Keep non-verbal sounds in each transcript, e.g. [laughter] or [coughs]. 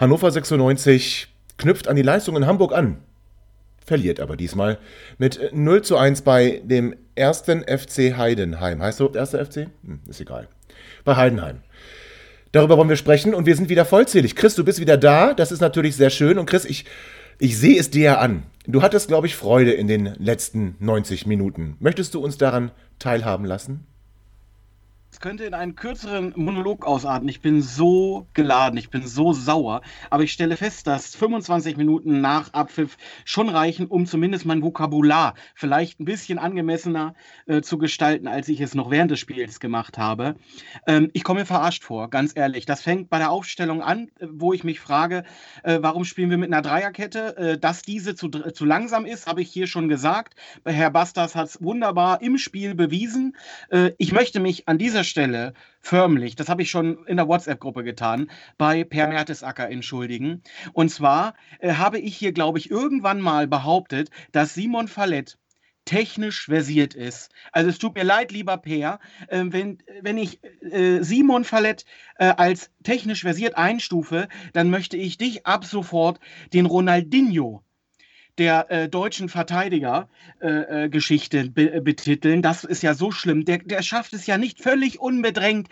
Hannover 96 knüpft an die Leistung in Hamburg an, verliert aber diesmal mit 0 zu 1 bei dem ersten FC Heidenheim. Heißt so, erster FC? Hm, ist egal. Bei Heidenheim. Darüber wollen wir sprechen und wir sind wieder vollzählig. Chris, du bist wieder da. Das ist natürlich sehr schön. Und Chris, ich, ich sehe es dir ja an. Du hattest, glaube ich, Freude in den letzten 90 Minuten. Möchtest du uns daran teilhaben lassen? Es könnte in einen kürzeren Monolog ausarten. Ich bin so geladen, ich bin so sauer. Aber ich stelle fest, dass 25 Minuten nach Abpfiff schon reichen, um zumindest mein Vokabular vielleicht ein bisschen angemessener äh, zu gestalten, als ich es noch während des Spiels gemacht habe. Ähm, ich komme mir verarscht vor, ganz ehrlich. Das fängt bei der Aufstellung an, äh, wo ich mich frage, äh, warum spielen wir mit einer Dreierkette? Äh, dass diese zu, zu langsam ist, habe ich hier schon gesagt. Herr Bastas hat es wunderbar im Spiel bewiesen. Äh, ich möchte mich an dieser dieser Stelle förmlich, das habe ich schon in der WhatsApp-Gruppe getan, bei Per Mertesacker entschuldigen. Und zwar äh, habe ich hier, glaube ich, irgendwann mal behauptet, dass Simon Fallett technisch versiert ist. Also es tut mir leid, lieber Per, äh, wenn, wenn ich äh, Simon Fallett äh, als technisch versiert einstufe, dann möchte ich dich ab sofort den Ronaldinho der äh, deutschen Verteidiger-Geschichte äh, äh be äh, betiteln. Das ist ja so schlimm. Der, der schafft es ja nicht völlig unbedrängt,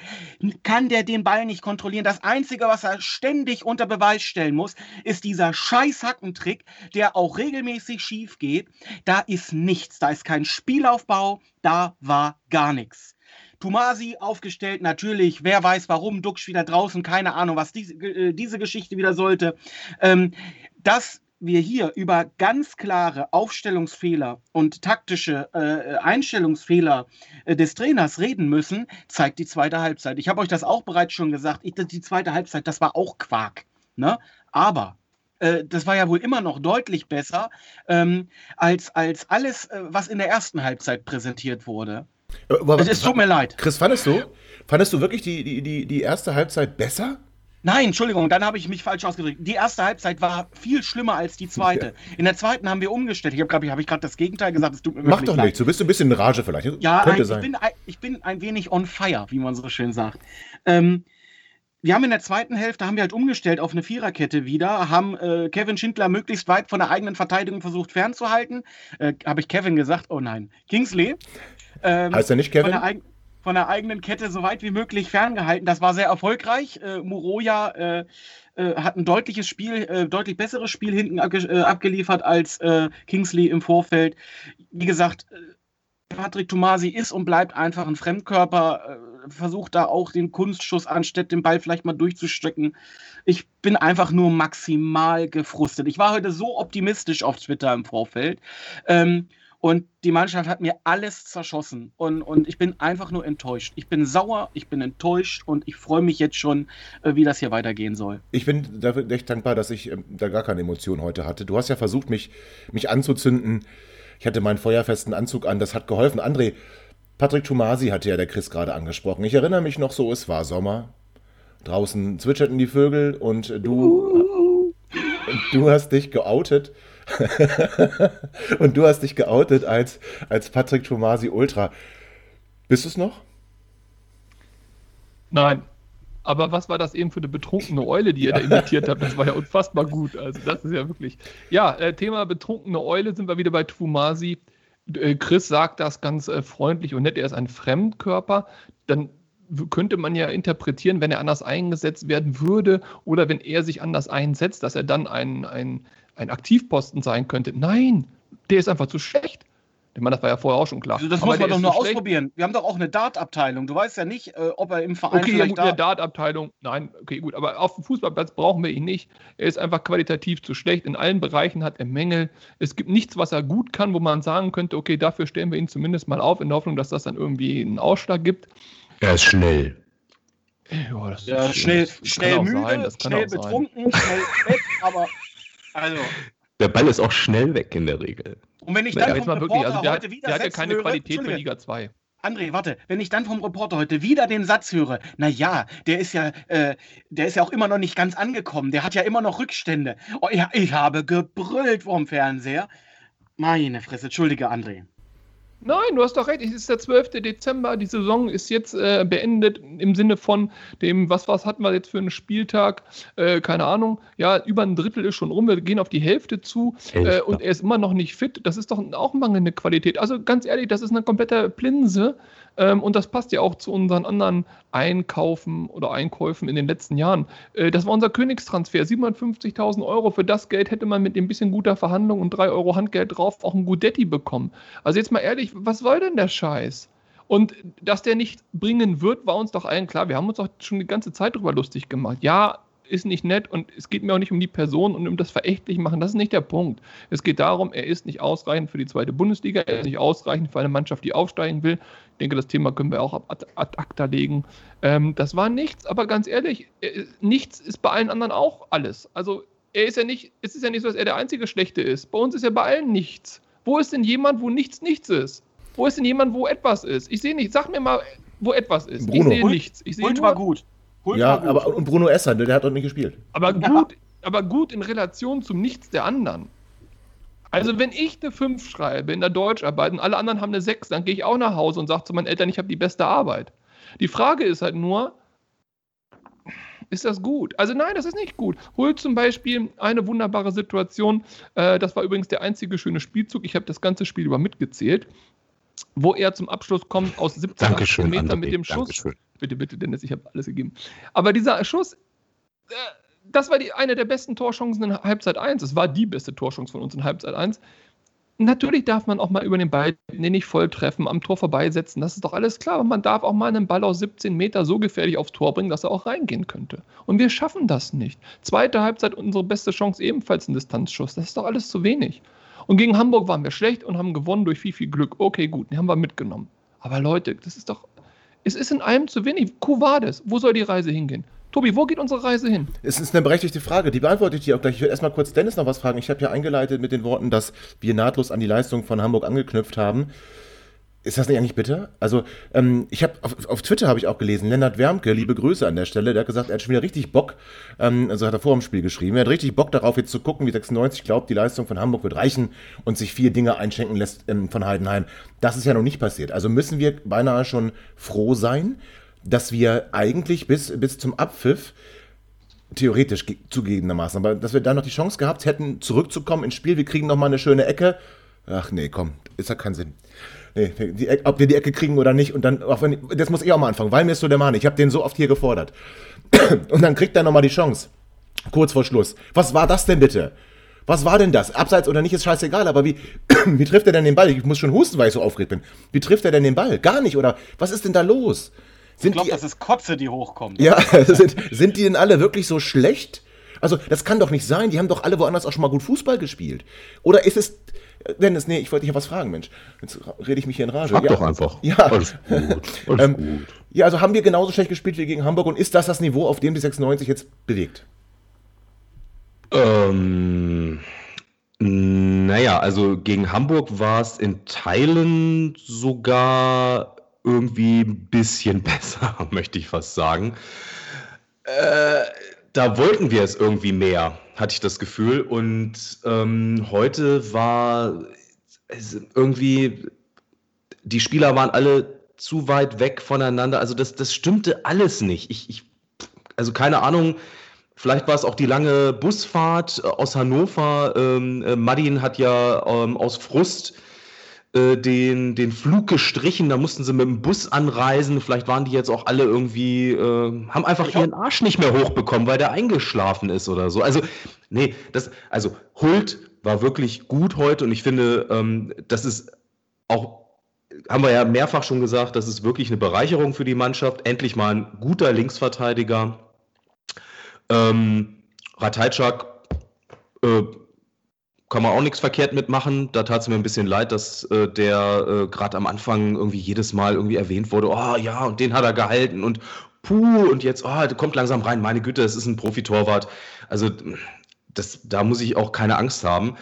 kann der den Ball nicht kontrollieren. Das Einzige, was er ständig unter Beweis stellen muss, ist dieser scheiß Hackentrick, der auch regelmäßig schief geht. Da ist nichts. Da ist kein Spielaufbau. Da war gar nichts. Tumasi aufgestellt, natürlich, wer weiß warum, Duxch wieder draußen, keine Ahnung, was diese, äh, diese Geschichte wieder sollte. Ähm, das wir hier über ganz klare Aufstellungsfehler und taktische äh, Einstellungsfehler äh, des Trainers reden müssen, zeigt die zweite Halbzeit. Ich habe euch das auch bereits schon gesagt. Ich, die zweite Halbzeit, das war auch Quark. Ne? Aber äh, das war ja wohl immer noch deutlich besser ähm, als, als alles, äh, was in der ersten Halbzeit präsentiert wurde. Aber, es tut mir leid. Chris, fandest du, fandest du wirklich die, die, die erste Halbzeit besser? Nein, Entschuldigung, dann habe ich mich falsch ausgedrückt. Die erste Halbzeit war viel schlimmer als die zweite. In der zweiten haben wir umgestellt. Ich habe, ich gerade das Gegenteil gesagt. Es tut mir Mach doch leid. nichts. Du bist ein bisschen in Rage vielleicht. Ja, Könnte ein, ich, bin, ich bin ein wenig on fire, wie man so schön sagt. Ähm, wir haben in der zweiten Hälfte haben wir halt umgestellt auf eine Viererkette wieder, haben äh, Kevin Schindler möglichst weit von der eigenen Verteidigung versucht fernzuhalten. Äh, habe ich Kevin gesagt? Oh nein. Kingsley. Ähm, heißt er nicht Kevin? Von der eigenen Kette so weit wie möglich ferngehalten. Das war sehr erfolgreich. Äh, Muroya äh, äh, hat ein deutliches Spiel, äh, deutlich besseres Spiel hinten abge äh, abgeliefert als äh, Kingsley im Vorfeld. Wie gesagt, Patrick Tomasi ist und bleibt einfach ein Fremdkörper, versucht da auch den Kunstschuss anstatt den Ball vielleicht mal durchzustrecken. Ich bin einfach nur maximal gefrustet. Ich war heute so optimistisch auf Twitter im Vorfeld. Ähm, und die Mannschaft hat mir alles zerschossen. Und, und ich bin einfach nur enttäuscht. Ich bin sauer, ich bin enttäuscht und ich freue mich jetzt schon, äh, wie das hier weitergehen soll. Ich bin dafür echt dankbar, dass ich ähm, da gar keine Emotionen heute hatte. Du hast ja versucht, mich, mich anzuzünden. Ich hatte meinen feuerfesten Anzug an, das hat geholfen. André, Patrick Tomasi hatte ja der Chris gerade angesprochen. Ich erinnere mich noch so, es war Sommer. Draußen zwitscherten die Vögel und du, du hast dich geoutet [laughs] und du hast dich geoutet als, als Patrick Tomasi Ultra. Bist du es noch? Nein. Aber was war das eben für eine betrunkene Eule, die ihr da imitiert habt? Das war ja unfassbar gut. Also, das ist ja wirklich. Ja, äh, Thema betrunkene Eule sind wir wieder bei Tumasi. Äh, Chris sagt das ganz äh, freundlich und nett. Er ist ein Fremdkörper. Dann könnte man ja interpretieren, wenn er anders eingesetzt werden würde oder wenn er sich anders einsetzt, dass er dann ein, ein ein Aktivposten sein könnte. Nein, der ist einfach zu schlecht. Ich meine, das war ja vorher auch schon klar. Also das Aber muss man doch nur ausprobieren. Wir haben doch auch eine Dart-Abteilung. Du weißt ja nicht, äh, ob er im Verein okay, vielleicht ja, gut, da... Dart-Abteilung, nein, okay, gut. Aber auf dem Fußballplatz brauchen wir ihn nicht. Er ist einfach qualitativ zu schlecht. In allen Bereichen hat er Mängel. Es gibt nichts, was er gut kann, wo man sagen könnte, okay, dafür stellen wir ihn zumindest mal auf, in der Hoffnung, dass das dann irgendwie einen Ausschlag gibt. Er ist schnell. Ja, das ja schnell, das schnell müde, sein, schnell betrunken, schnell weg, aber also. Der Ball ist auch schnell weg in der Regel. Und wenn ich dann ja, vom wirklich, also der, heute wieder der hat ja keine höre, Qualität für Liga 2. André, warte, wenn ich dann vom Reporter heute wieder den Satz höre, na ja, der ist ja, äh, der ist ja auch immer noch nicht ganz angekommen, der hat ja immer noch Rückstände. Oh, ja, ich habe gebrüllt vorm Fernseher. Meine Fresse, entschuldige, André. Nein, du hast doch recht. Es ist der 12. Dezember. Die Saison ist jetzt äh, beendet im Sinne von dem, was, was hatten wir jetzt für einen Spieltag? Äh, keine Ahnung. Ja, über ein Drittel ist schon rum. Wir gehen auf die Hälfte zu äh, und er ist immer noch nicht fit. Das ist doch auch mangelnde Qualität. Also ganz ehrlich, das ist eine komplette Plinse. Ähm, und das passt ja auch zu unseren anderen Einkaufen oder Einkäufen in den letzten Jahren. Äh, das war unser Königstransfer. 750.000 Euro. Für das Geld hätte man mit ein bisschen guter Verhandlung und 3 Euro Handgeld drauf auch einen Gudetti bekommen. Also jetzt mal ehrlich, was soll denn der Scheiß? Und dass der nicht bringen wird, war uns doch allen klar. Wir haben uns doch schon die ganze Zeit darüber lustig gemacht. Ja, ist nicht nett und es geht mir auch nicht um die Person und um das verächtlich machen. Das ist nicht der Punkt. Es geht darum, er ist nicht ausreichend für die zweite Bundesliga, er ist nicht ausreichend für eine Mannschaft, die aufsteigen will. Ich denke, das Thema können wir auch ad, ad acta legen. Ähm, das war nichts, aber ganz ehrlich, nichts ist bei allen anderen auch alles. Also er ist ja nicht, es ist ja nicht so, dass er der einzige Schlechte ist. Bei uns ist ja bei allen nichts. Wo ist denn jemand, wo nichts nichts ist? Wo ist denn jemand, wo etwas ist? Ich sehe nicht. Sag mir mal, wo etwas ist. Bruno. Ich sehe nichts. Ich sehe Hult war gut. Hult ja, aber und Bruno Esser, der hat doch nicht gespielt. Aber gut, aber gut in Relation zum Nichts der anderen. Also wenn ich eine 5 schreibe in der Deutscharbeit und alle anderen haben eine 6, dann gehe ich auch nach Hause und sage zu meinen Eltern, ich habe die beste Arbeit. Die Frage ist halt nur, ist das gut? Also nein, das ist nicht gut. Hol zum Beispiel eine wunderbare Situation, äh, das war übrigens der einzige schöne Spielzug, ich habe das ganze Spiel über mitgezählt, wo er zum Abschluss kommt aus 17 Metern mit dem Schuss. Dankeschön. Bitte, bitte, Dennis, ich habe alles gegeben. Aber dieser Schuss, äh, das war die, eine der besten Torchancen in Halbzeit 1. Es war die beste Torchance von uns in Halbzeit 1. Natürlich darf man auch mal über den Ball den nicht voll treffen, am Tor vorbeisetzen. Das ist doch alles klar. Aber man darf auch mal einen Ball aus 17 Meter so gefährlich aufs Tor bringen, dass er auch reingehen könnte. Und wir schaffen das nicht. Zweite Halbzeit unsere beste Chance ebenfalls ein Distanzschuss. Das ist doch alles zu wenig. Und gegen Hamburg waren wir schlecht und haben gewonnen durch viel, viel Glück. Okay, gut, den haben wir mitgenommen. Aber Leute, das ist doch. Es ist in allem zu wenig. Kuvades, wo soll die Reise hingehen? Tobi, wo geht unsere Reise hin? Es ist eine berechtigte Frage, die beantworte ich dir auch gleich. Ich will erstmal kurz Dennis noch was fragen. Ich habe ja eingeleitet mit den Worten, dass wir nahtlos an die Leistung von Hamburg angeknüpft haben. Ist das nicht eigentlich bitter? Also, ähm, ich habe auf, auf, Twitter habe ich auch gelesen, Lennart Wärmke, liebe Grüße an der Stelle, der hat gesagt, er hat schon wieder richtig Bock, ähm, also hat er vor dem Spiel geschrieben, er hat richtig Bock darauf, jetzt zu gucken, wie 96 glaubt, die Leistung von Hamburg wird reichen und sich vier Dinge einschenken lässt ähm, von Heidenheim. Das ist ja noch nicht passiert. Also müssen wir beinahe schon froh sein, dass wir eigentlich bis, bis zum Abpfiff theoretisch zugegebenermaßen, aber dass wir da noch die Chance gehabt hätten, zurückzukommen ins Spiel, wir kriegen noch mal eine schöne Ecke. Ach nee, komm, ist ja keinen Sinn. Nee, die, ob wir die Ecke kriegen oder nicht und dann, auch wenn, das muss ich auch mal anfangen, weil mir ist so der Mann, ich habe den so oft hier gefordert. [clears throat] Und dann kriegt er noch mal die Chance. Kurz vor Schluss. Was war das denn bitte? Was war denn das? Abseits oder nicht ist scheißegal, aber wie, [clears throat] wie trifft er denn den Ball? Ich muss schon husten, weil ich so aufgeregt bin. Wie trifft er denn den Ball? Gar nicht, oder was ist denn da los? Sind ich glaube, das ist Kotze, die hochkommt. Ja, [laughs] sind, sind die denn alle wirklich so schlecht? Also, das kann doch nicht sein. Die haben doch alle woanders auch schon mal gut Fußball gespielt. Oder ist es. Dennis, nee, ich wollte dich ja was fragen, Mensch. Jetzt rede ich mich hier in Rage. Frag ja. doch einfach. Ja. Alles gut. Alles ähm, gut. Ja, also haben wir genauso schlecht gespielt wie gegen Hamburg und ist das das Niveau, auf dem die 96 jetzt bewegt? Ähm. Naja, also gegen Hamburg war es in Teilen sogar irgendwie ein bisschen [laughs] besser, möchte ich fast sagen. Äh, da wollten wir es irgendwie mehr, hatte ich das Gefühl. Und ähm, heute war irgendwie, die Spieler waren alle zu weit weg voneinander. Also das, das stimmte alles nicht. Ich, ich, also keine Ahnung, vielleicht war es auch die lange Busfahrt aus Hannover. Ähm, äh, Madin hat ja ähm, aus Frust äh, den, den Flug gestrichen, da mussten sie mit dem Bus anreisen. Vielleicht waren die jetzt auch alle irgendwie, äh, haben einfach ihren Arsch nicht mehr hochbekommen, weil der eingeschlafen ist oder so. Also, nee, das, also Hult war wirklich gut heute und ich finde, ähm, das ist auch, haben wir ja mehrfach schon gesagt, das ist wirklich eine Bereicherung für die Mannschaft. Endlich mal ein guter Linksverteidiger. Ähm, Ratajczak, äh, kann man auch nichts verkehrt mitmachen. Da tat es mir ein bisschen leid, dass äh, der äh, gerade am Anfang irgendwie jedes Mal irgendwie erwähnt wurde, oh ja, und den hat er gehalten und puh, und jetzt, oh, kommt langsam rein, meine Güte, das ist ein Profitorwart. Also das, da muss ich auch keine Angst haben.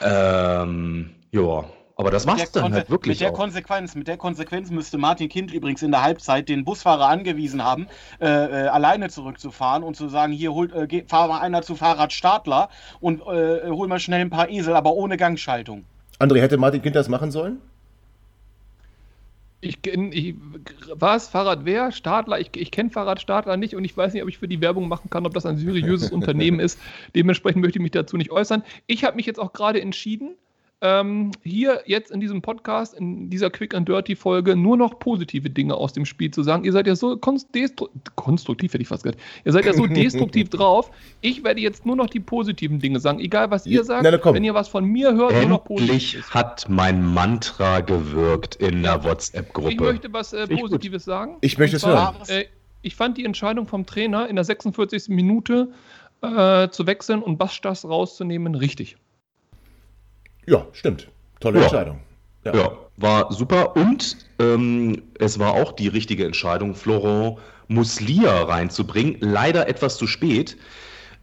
Ähm, ja, aber das war's dann halt wirklich. Mit der, Konsequenz, mit der Konsequenz müsste Martin Kind übrigens in der Halbzeit den Busfahrer angewiesen haben, äh, äh, alleine zurückzufahren und zu sagen: Hier, holt, äh, fahr mal einer zu Fahrrad Stadler und äh, hol mal schnell ein paar Esel, aber ohne Gangschaltung. André, hätte Martin Kind das machen sollen? Ich kenne, was? Fahrrad wer? Stadler? Ich, ich kenne Fahrrad Stadler nicht und ich weiß nicht, ob ich für die Werbung machen kann, ob das ein seriöses [laughs] Unternehmen ist. Dementsprechend möchte ich mich dazu nicht äußern. Ich habe mich jetzt auch gerade entschieden, ähm, hier jetzt in diesem Podcast, in dieser Quick and Dirty Folge, nur noch positive Dinge aus dem Spiel zu sagen. Ihr seid ja so konstruktiv, hätte ich fast gesagt. Ihr seid ja so [laughs] destruktiv drauf. Ich werde jetzt nur noch die positiven Dinge sagen. Egal, was ihr sagt, Na, wenn ihr was von mir hört, Endlich nur noch positiv. hat mein Mantra gewirkt in der WhatsApp-Gruppe. Ich möchte was äh, Positives sagen. Ich möchte es hören. Äh, ich fand die Entscheidung vom Trainer in der 46. Minute äh, zu wechseln und Bastas rauszunehmen richtig. Ja, stimmt. Tolle Ja. Entscheidung. Ja. war super. Und ähm, es war auch die richtige Entscheidung, Florent Muslia reinzubringen. Leider etwas zu spät.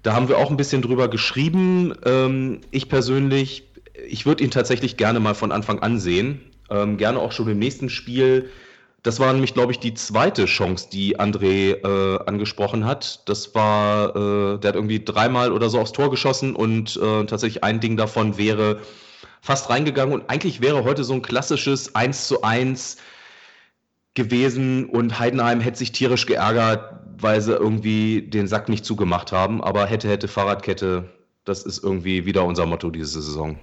Da haben wir auch ein bisschen drüber geschrieben. Ähm, ich persönlich, ich würde ihn tatsächlich gerne mal von Anfang an sehen. Ähm, gerne auch schon im nächsten Spiel. Das war nämlich, glaube ich, die zweite Chance, die André äh, angesprochen hat. Das war, äh, der hat irgendwie dreimal oder so aufs Tor geschossen und äh, tatsächlich ein Ding davon wäre fast reingegangen und eigentlich wäre heute so ein klassisches 1 zu 1 gewesen und Heidenheim hätte sich tierisch geärgert, weil sie irgendwie den Sack nicht zugemacht haben. Aber hätte, hätte Fahrradkette, das ist irgendwie wieder unser Motto diese Saison.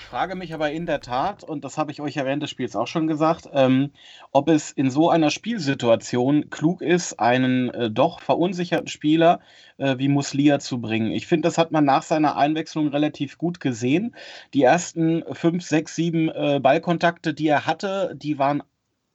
Ich frage mich aber in der Tat, und das habe ich euch ja während des Spiels auch schon gesagt, ähm, ob es in so einer Spielsituation klug ist, einen äh, doch verunsicherten Spieler äh, wie Muslia zu bringen. Ich finde, das hat man nach seiner Einwechslung relativ gut gesehen. Die ersten fünf, sechs, sieben äh, Ballkontakte, die er hatte, die waren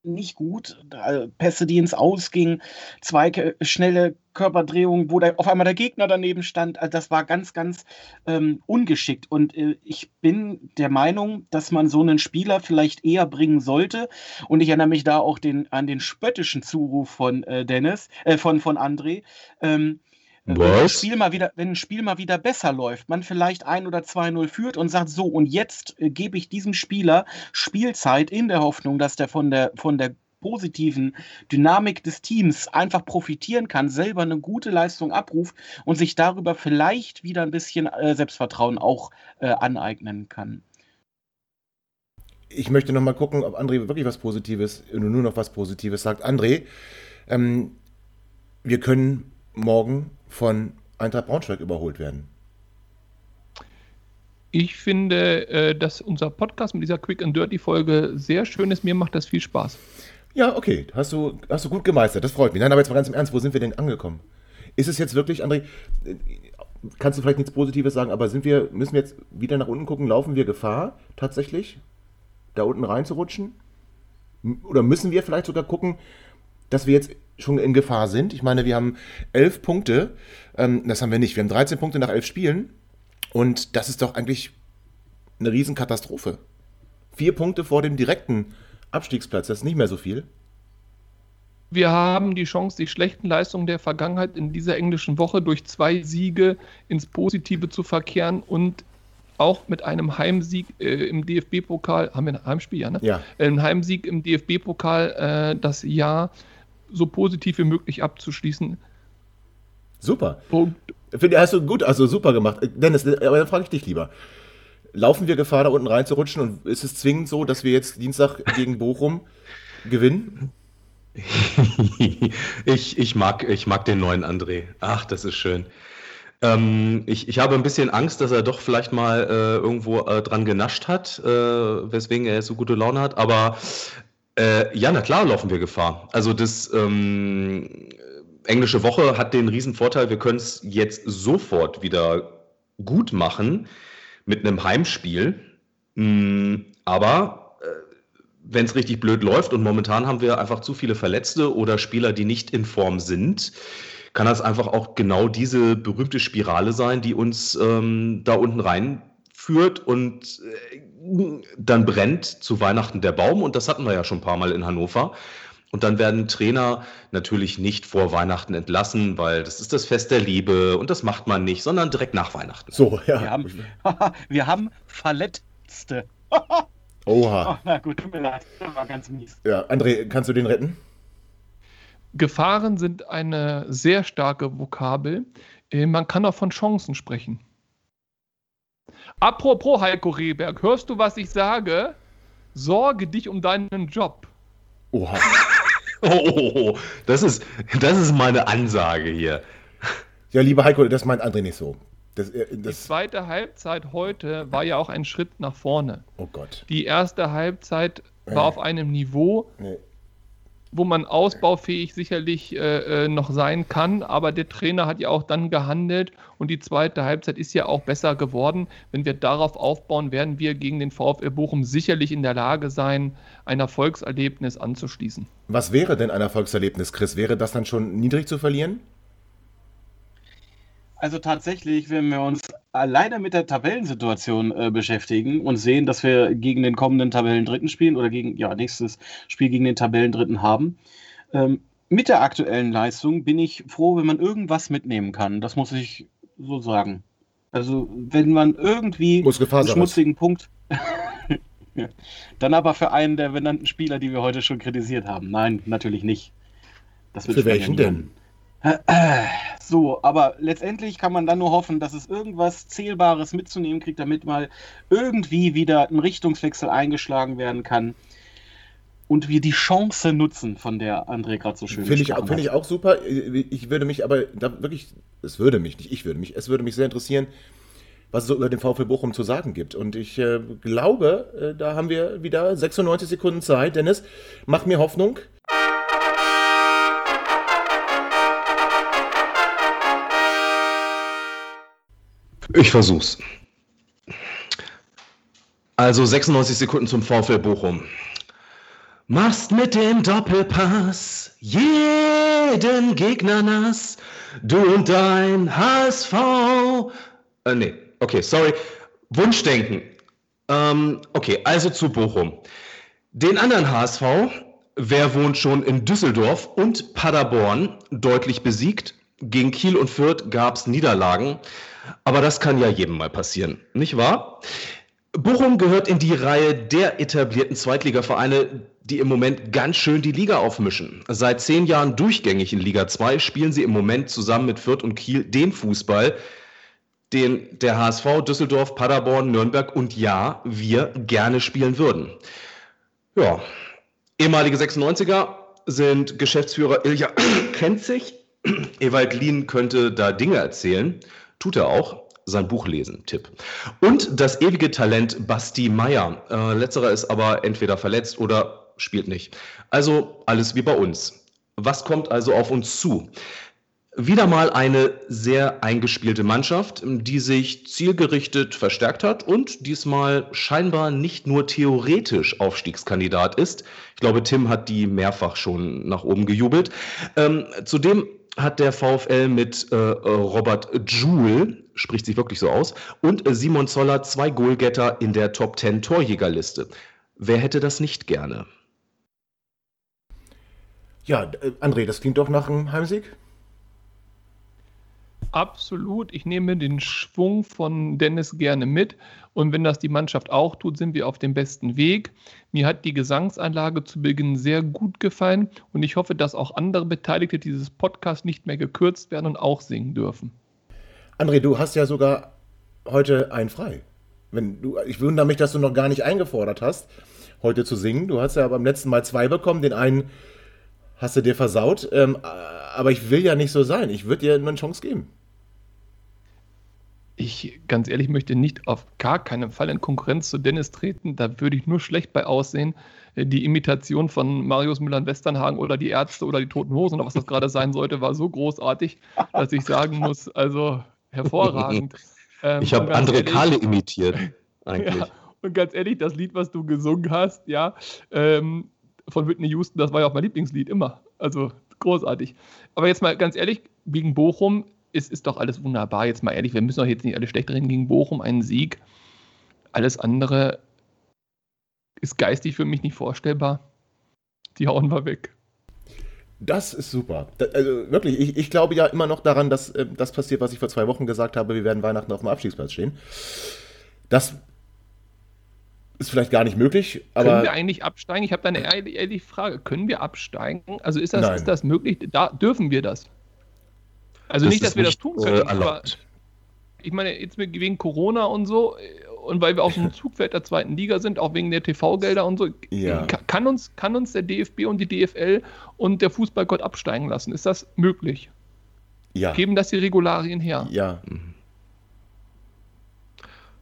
nicht gut. Äh, Pässe, die ins Ausgingen, zwei schnelle Körperdrehungen, wo der, auf einmal der Gegner daneben stand. Also das war ganz, ganz ähm, ungeschickt. Und äh, ich bin der Meinung, dass man so einen Spieler vielleicht eher bringen sollte. Und ich erinnere mich da auch den, an den spöttischen Zuruf von äh, Dennis, äh, von, von André. Ähm, wenn ein, Was? Spiel mal wieder, wenn ein Spiel mal wieder besser läuft, man vielleicht 1 oder 2-0 führt und sagt, so, und jetzt äh, gebe ich diesem Spieler Spielzeit in der Hoffnung, dass der von der, von der positiven Dynamik des Teams einfach profitieren kann, selber eine gute Leistung abruft und sich darüber vielleicht wieder ein bisschen äh, Selbstvertrauen auch äh, aneignen kann. Ich möchte noch mal gucken, ob André wirklich was Positives, nur noch was Positives sagt. André, ähm, wir können morgen von Eintracht Braunschweig überholt werden. Ich finde, äh, dass unser Podcast mit dieser Quick and Dirty Folge sehr schön ist. Mir macht das viel Spaß. Ja, okay, hast du, hast du gut gemeistert, das freut mich. Nein, aber jetzt mal ganz im Ernst, wo sind wir denn angekommen? Ist es jetzt wirklich, André, äh, kannst du vielleicht nichts Positives sagen, aber sind wir, müssen wir jetzt wieder nach unten gucken, laufen wir Gefahr tatsächlich, da unten reinzurutschen? Oder müssen wir vielleicht sogar gucken, dass wir jetzt schon in Gefahr sind? Ich meine, wir haben elf Punkte, ähm, das haben wir nicht, wir haben 13 Punkte nach elf Spielen und das ist doch eigentlich eine Riesenkatastrophe. Vier Punkte vor dem direkten Abstiegsplatz, das ist nicht mehr so viel. Wir haben die Chance, die schlechten Leistungen der Vergangenheit in dieser englischen Woche durch zwei Siege ins Positive zu verkehren und auch mit einem Heimsieg äh, im DFB-Pokal, haben wir ein Heimspiel, ja, ne? Ja. Ein Heimsieg im DFB-Pokal äh, das Jahr so positiv wie möglich abzuschließen. Super. Punkt. Finde, hast du gut, also super gemacht. Äh, Dennis, aber dann frage ich dich lieber. Laufen wir Gefahr, da unten reinzurutschen und ist es zwingend so, dass wir jetzt Dienstag gegen [laughs] Bochum gewinnen? [laughs] ich, ich, mag, ich mag den neuen André. Ach, das ist schön. Ähm, ich, ich habe ein bisschen Angst, dass er doch vielleicht mal äh, irgendwo äh, dran genascht hat, äh, weswegen er so gute Laune hat. Aber äh, ja, na klar laufen wir Gefahr. Also das ähm, englische Woche hat den riesen Vorteil, wir können es jetzt sofort wieder gut machen mit einem Heimspiel. Mm, aber wenn es richtig blöd läuft und momentan haben wir einfach zu viele Verletzte oder Spieler, die nicht in Form sind, kann das einfach auch genau diese berühmte Spirale sein, die uns ähm, da unten reinführt und äh, dann brennt zu Weihnachten der Baum und das hatten wir ja schon ein paar Mal in Hannover. Und dann werden Trainer natürlich nicht vor Weihnachten entlassen, weil das ist das Fest der Liebe und das macht man nicht, sondern direkt nach Weihnachten. So, ja. Wir haben, [laughs] wir haben Verletzte. [laughs] Oha. Oh, na gut, tut mir leid. Das war ganz mies. Ja, André, kannst du den retten? Gefahren sind eine sehr starke Vokabel. Äh, man kann auch von Chancen sprechen. Apropos Heiko Rehberg, hörst du, was ich sage? Sorge dich um deinen Job. Oha. [laughs] oh, oh, oh, das ist, das ist meine Ansage hier. Ja, lieber Heiko, das meint André nicht so. Das, das die zweite Halbzeit heute war ja auch ein Schritt nach vorne. Oh Gott. Die erste Halbzeit war auf einem Niveau, nee wo man ausbaufähig sicherlich äh, äh, noch sein kann, aber der Trainer hat ja auch dann gehandelt und die zweite Halbzeit ist ja auch besser geworden. Wenn wir darauf aufbauen, werden wir gegen den VfL Bochum sicherlich in der Lage sein, ein Erfolgserlebnis anzuschließen. Was wäre denn ein Erfolgserlebnis, Chris? Wäre das dann schon niedrig zu verlieren? Also tatsächlich, wenn wir uns alleine mit der Tabellensituation äh, beschäftigen und sehen, dass wir gegen den kommenden Tabellendritten spielen oder gegen, ja, nächstes Spiel gegen den Tabellendritten haben, ähm, mit der aktuellen Leistung bin ich froh, wenn man irgendwas mitnehmen kann. Das muss ich so sagen. Also, wenn man irgendwie einen schmutzigen Punkt. [laughs] Dann aber für einen der benannten Spieler, die wir heute schon kritisiert haben. Nein, natürlich nicht. für welchen denn? So, aber letztendlich kann man dann nur hoffen, dass es irgendwas Zählbares mitzunehmen kriegt, damit mal irgendwie wieder ein Richtungswechsel eingeschlagen werden kann und wir die Chance nutzen, von der André gerade so schön Finde ich, find ich auch super. Ich würde mich aber da wirklich, es würde mich nicht, ich würde mich, es würde mich sehr interessieren, was es so über den VfL Bochum zu sagen gibt. Und ich äh, glaube, äh, da haben wir wieder 96 Sekunden Zeit. Dennis, mach mir Hoffnung. Ich versuch's. Also 96 Sekunden zum VfL Bochum. Machst mit dem Doppelpass jeden Gegner nass. Du und dein HSV. Äh, nee, okay, sorry. Wunschdenken. Ähm, okay, also zu Bochum. Den anderen HSV, wer wohnt schon in Düsseldorf und Paderborn, deutlich besiegt. Gegen Kiel und Fürth gab es Niederlagen. Aber das kann ja jedem mal passieren, nicht wahr? Bochum gehört in die Reihe der etablierten Zweitligavereine, die im Moment ganz schön die Liga aufmischen. Seit zehn Jahren durchgängig in Liga 2 spielen sie im Moment zusammen mit Fürth und Kiel den Fußball, den der HSV, Düsseldorf, Paderborn, Nürnberg und ja, wir gerne spielen würden. Ja, ehemalige 96er sind Geschäftsführer Ilja [coughs] sich. Ewald Lien könnte da Dinge erzählen. Tut er auch. Sein Buch lesen, Tipp. Und das ewige Talent Basti Meier. Äh, letzterer ist aber entweder verletzt oder spielt nicht. Also alles wie bei uns. Was kommt also auf uns zu? Wieder mal eine sehr eingespielte Mannschaft, die sich zielgerichtet verstärkt hat und diesmal scheinbar nicht nur theoretisch Aufstiegskandidat ist. Ich glaube, Tim hat die mehrfach schon nach oben gejubelt. Ähm, zudem hat der VfL mit äh, äh, Robert Joule, spricht sich wirklich so aus, und äh, Simon Zoller zwei Goalgetter in der Top 10 Torjägerliste. Wer hätte das nicht gerne? Ja, äh, André, das klingt doch nach einem Heimsieg. Absolut. Ich nehme den Schwung von Dennis gerne mit. Und wenn das die Mannschaft auch tut, sind wir auf dem besten Weg. Mir hat die Gesangsanlage zu Beginn sehr gut gefallen und ich hoffe, dass auch andere Beteiligte dieses Podcasts nicht mehr gekürzt werden und auch singen dürfen. André, du hast ja sogar heute ein frei. Wenn du, ich wundere mich, dass du noch gar nicht eingefordert hast, heute zu singen. Du hast ja beim letzten Mal zwei bekommen. Den einen hast du dir versaut. Ähm, aber ich will ja nicht so sein. Ich würde dir eine Chance geben ich ganz ehrlich möchte nicht auf gar keinen Fall in Konkurrenz zu Dennis treten. Da würde ich nur schlecht bei aussehen. Äh, die Imitation von Marius Müller-Westernhagen oder die Ärzte oder die Toten Hosen oder was das gerade sein sollte, war so großartig, dass ich sagen muss, also hervorragend. [laughs] Ähm, ich habe André Kahle imitiert, [laughs] eigentlich. Ja, und ganz ehrlich, das Lied, was du gesungen hast, ja, ähm, von Whitney Houston, das war ja auch mein Lieblingslied immer. Also großartig. Aber jetzt mal ganz ehrlich, gegen Bochum ist, ist doch alles wunderbar. Jetzt mal ehrlich, wir müssen doch jetzt nicht alle schlecht reden gegen Bochum, einen Sieg. Alles andere ist geistig für mich nicht vorstellbar. Die hauen wir weg. Das ist super. Da, also wirklich, ich, ich, glaube ja immer noch daran, dass äh, das passiert, was ich vor zwei Wochen gesagt habe, wir werden Weihnachten auf dem Abstiegsplatz stehen. Das ist vielleicht gar nicht möglich, aber. Können wir eigentlich absteigen? Ich habe da eine ehrliche Frage. Können wir absteigen? Also ist das, ist das möglich? Da dürfen wir das? Also das nicht, dass wir das tun können, äh, aber ich meine, jetzt wegen Corona und so und weil wir auf dem Zugfeld der zweiten Liga sind, auch wegen der TV-Gelder und so, ja. kann, uns, kann uns der DFB und die DFL und der Fußballgott absteigen lassen? Ist das möglich? Ja. Geben das die Regularien her? Ja.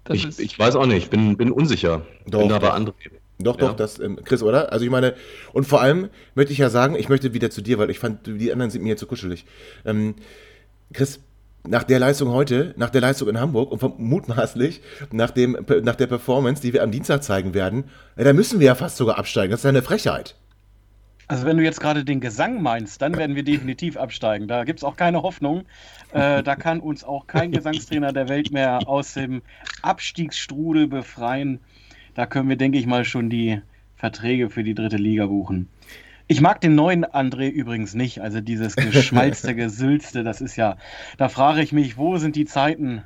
Ich, ich, weiß auch nicht, bin, bin unsicher. Doch, bin aber andere. Doch, doch, ja. das, ähm, Chris, oder? Also ich meine, und vor allem möchte ich ja sagen, ich möchte wieder zu dir, weil ich fand, die anderen sind mir jetzt zu kuschelig. Ähm, Chris, nach der Leistung heute, nach der Leistung in Hamburg und mutmaßlich nach, dem, nach der Performance, die wir am Dienstag zeigen werden, da müssen wir ja fast sogar absteigen. Das ist ja eine Frechheit. Also wenn du jetzt gerade den Gesang meinst, dann werden wir definitiv absteigen. Da gibt es auch keine Hoffnung. Äh, da kann uns auch kein Gesangstrainer der Welt mehr aus dem Abstiegsstrudel befreien. Da können wir, denke ich mal, schon die Verträge für die dritte Liga buchen. Ich mag den neuen André übrigens nicht. Also dieses [laughs] geschmalzte, gesülzte, das ist ja. Da frage ich mich, wo sind die Zeiten,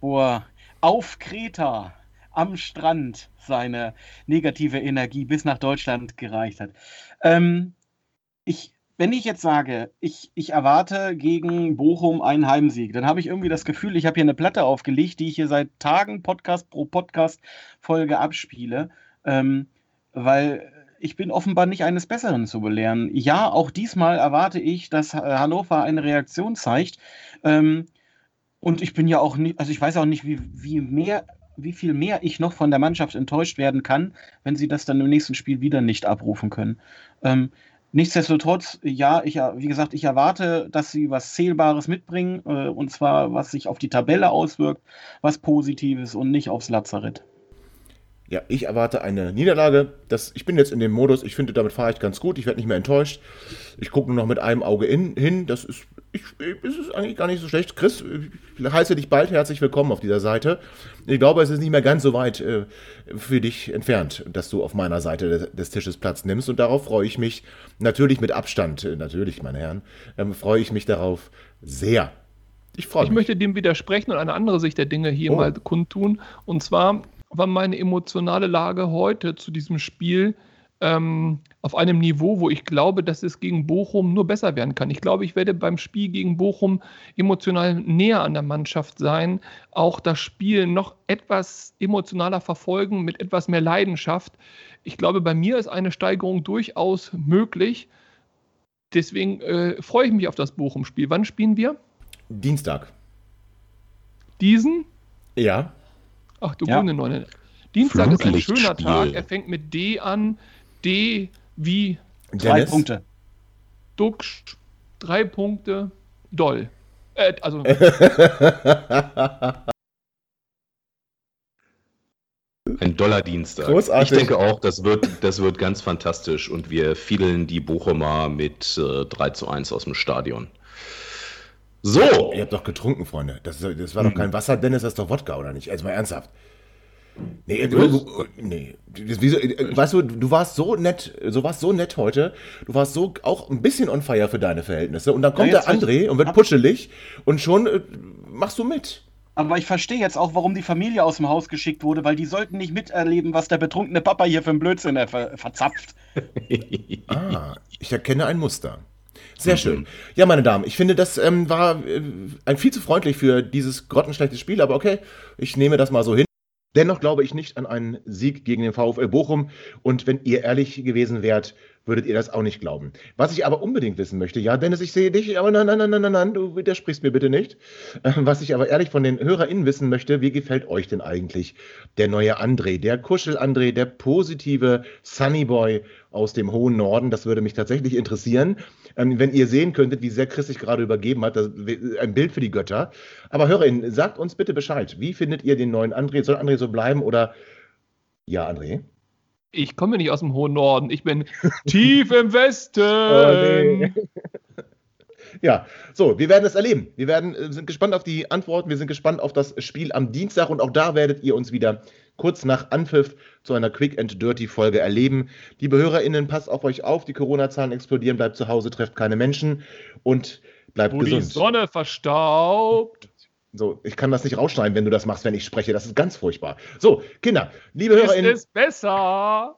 wo er auf Kreta am Strand seine negative Energie bis nach Deutschland gereicht hat. Ähm, ich, wenn ich jetzt sage, ich, ich erwarte gegen Bochum einen Heimsieg, dann habe ich irgendwie das Gefühl, ich habe hier eine Platte aufgelegt, die ich hier seit Tagen Podcast pro Podcast Folge abspiele, ähm, weil ich bin offenbar nicht eines Besseren zu belehren. Ja, auch diesmal erwarte ich, dass Hannover eine Reaktion zeigt. Ähm, und ich bin ja auch nicht, also ich weiß auch nicht, wie, wie mehr, wie viel mehr ich noch von der Mannschaft enttäuscht werden kann, wenn sie das dann im nächsten Spiel wieder nicht abrufen können. Ähm, nichtsdestotrotz, ja, ich, wie gesagt, ich erwarte, dass sie was Zählbares mitbringen, äh, und zwar was sich auf die Tabelle auswirkt, was Positives und nicht aufs Lazarett. Ja, ich erwarte eine Niederlage. Das, ich bin jetzt in dem Modus, ich finde, damit fahre ich ganz gut. Ich werde nicht mehr enttäuscht. Ich gucke nur noch mit einem Auge in, hin. Das ist, ich, ist es eigentlich gar nicht so schlecht. Chris, ich heiße dich bald herzlich willkommen auf dieser Seite. Ich glaube, es ist nicht mehr ganz so weit äh, für dich entfernt, dass du auf meiner Seite des, des, Tisches Platz nimmst. Und darauf freue ich mich natürlich mit Abstand, äh, natürlich, meine Herren, ähm, freue ich mich darauf sehr. Ich freue mich. Ich möchte dem widersprechen und eine andere Sicht der Dinge hier oh. mal kundtun. Und zwar war meine emotionale Lage heute zu diesem Spiel ähm, auf einem Niveau, wo ich glaube, dass es gegen Bochum nur besser werden kann. Ich glaube, ich werde beim Spiel gegen Bochum emotional näher an der Mannschaft sein, auch das Spiel noch etwas emotionaler verfolgen, mit etwas mehr Leidenschaft. Ich glaube, bei mir ist eine Steigerung durchaus möglich. Deswegen äh, freue ich mich auf das Bochum-Spiel. Wann spielen wir? Dienstag. Diesen? Ja. Ach, du ja. Neune. Dienstag ist ein schöner Tag. Er fängt mit D an. D wie drei Punkte. Duxch, drei Punkte. Doll. Äh, also. [laughs] Ein Dollardienstag. Großartig. Ich denke auch, das wird, das wird ganz fantastisch und wir fiedeln die Bochumer mit äh, 3 zu 1 aus dem Stadion. So. Ihr habt doch getrunken, Freunde. Das, das war doch kein Wasser, Dennis, das ist doch Wodka, oder nicht? Also mal ernsthaft. Nee, du, nee. Wieso, weißt du, du warst so nett, so warst so nett heute. Du warst so auch ein bisschen on fire für deine Verhältnisse. Und dann kommt ja, der André und wird puschelig und schon äh, machst du mit. Aber ich verstehe jetzt auch, warum die Familie aus dem Haus geschickt wurde, weil die sollten nicht miterleben, was der betrunkene Papa hier für einen Blödsinn ver verzapft. [laughs] ah, ich erkenne ein Muster. Sehr schön. Ja, meine Damen, ich finde, das ähm, war äh, ein viel zu freundlich für dieses grottenschlechte Spiel, aber okay, ich nehme das mal so hin. Dennoch glaube ich nicht an einen Sieg gegen den VfL Bochum. Und wenn ihr ehrlich gewesen wärt, würdet ihr das auch nicht glauben. Was ich aber unbedingt wissen möchte, ja, Dennis, ich sehe dich, aber nein, nein, nein, nein, nein, nein du widersprichst mir bitte nicht. Was ich aber ehrlich von den HörerInnen wissen möchte, wie gefällt euch denn eigentlich der neue André, der Kuschel-André, der positive Sunnyboy aus dem hohen Norden? Das würde mich tatsächlich interessieren. Ähm, wenn ihr sehen könntet, wie sehr Chris sich gerade übergeben hat, das, ein Bild für die Götter. Aber HörerInnen, sagt uns bitte Bescheid. Wie findet ihr den neuen André? Soll André so bleiben oder ja, André? Ich komme nicht aus dem hohen Norden. Ich bin [laughs] tief im Westen. Oh, nee. [laughs] Ja, so, wir werden es erleben. Wir werden, äh, sind gespannt auf die Antworten. Wir sind gespannt auf das Spiel am Dienstag und auch da werdet ihr uns wieder kurz nach Anpfiff zu einer Quick and Dirty Folge erleben. Liebe HörerInnen, passt auf euch auf, die Corona-Zahlen explodieren, bleibt zu Hause, trefft keine Menschen und bleibt Wo gesund. die Sonne verstaubt. So, ich kann das nicht rausschneiden, wenn du das machst, wenn ich spreche. Das ist ganz furchtbar. So, Kinder, liebe Ist HörerInnen, es besser?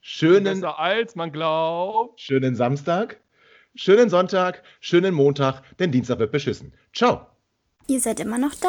schönen, Besser als man glaubt. schönen Samstag, schönen Sonntag, schönen Montag, denn Dienstag wird beschissen. Ciao. Ihr seid immer noch da?